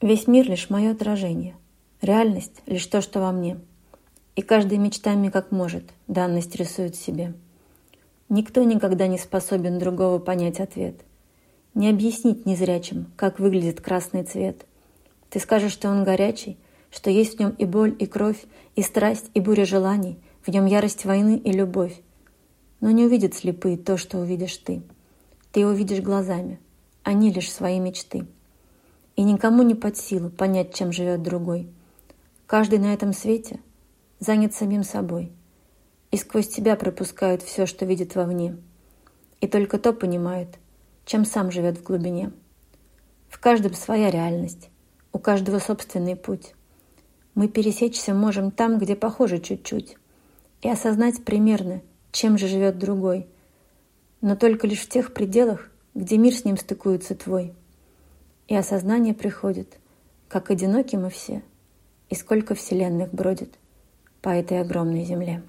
Весь мир — лишь мое отражение, реальность — лишь то, что во мне. И каждый мечтами как может, данность рисует себе. Никто никогда не способен другого понять ответ. Не объяснить незрячим, как выглядит красный цвет. Ты скажешь, что он горячий, что есть в нем и боль, и кровь, и страсть, и буря желаний, в нем ярость войны и любовь. Но не увидят слепые то, что увидишь ты. Ты увидишь глазами, они лишь свои мечты. И никому не под силу понять, чем живет другой. Каждый на этом свете занят самим собой — и сквозь тебя пропускают все, что видят вовне. И только то понимают, чем сам живет в глубине. В каждом своя реальность, у каждого собственный путь. Мы пересечься можем там, где похоже чуть-чуть, и осознать примерно, чем же живет другой, но только лишь в тех пределах, где мир с ним стыкуется твой. И осознание приходит, как одиноки мы все, и сколько вселенных бродит по этой огромной земле.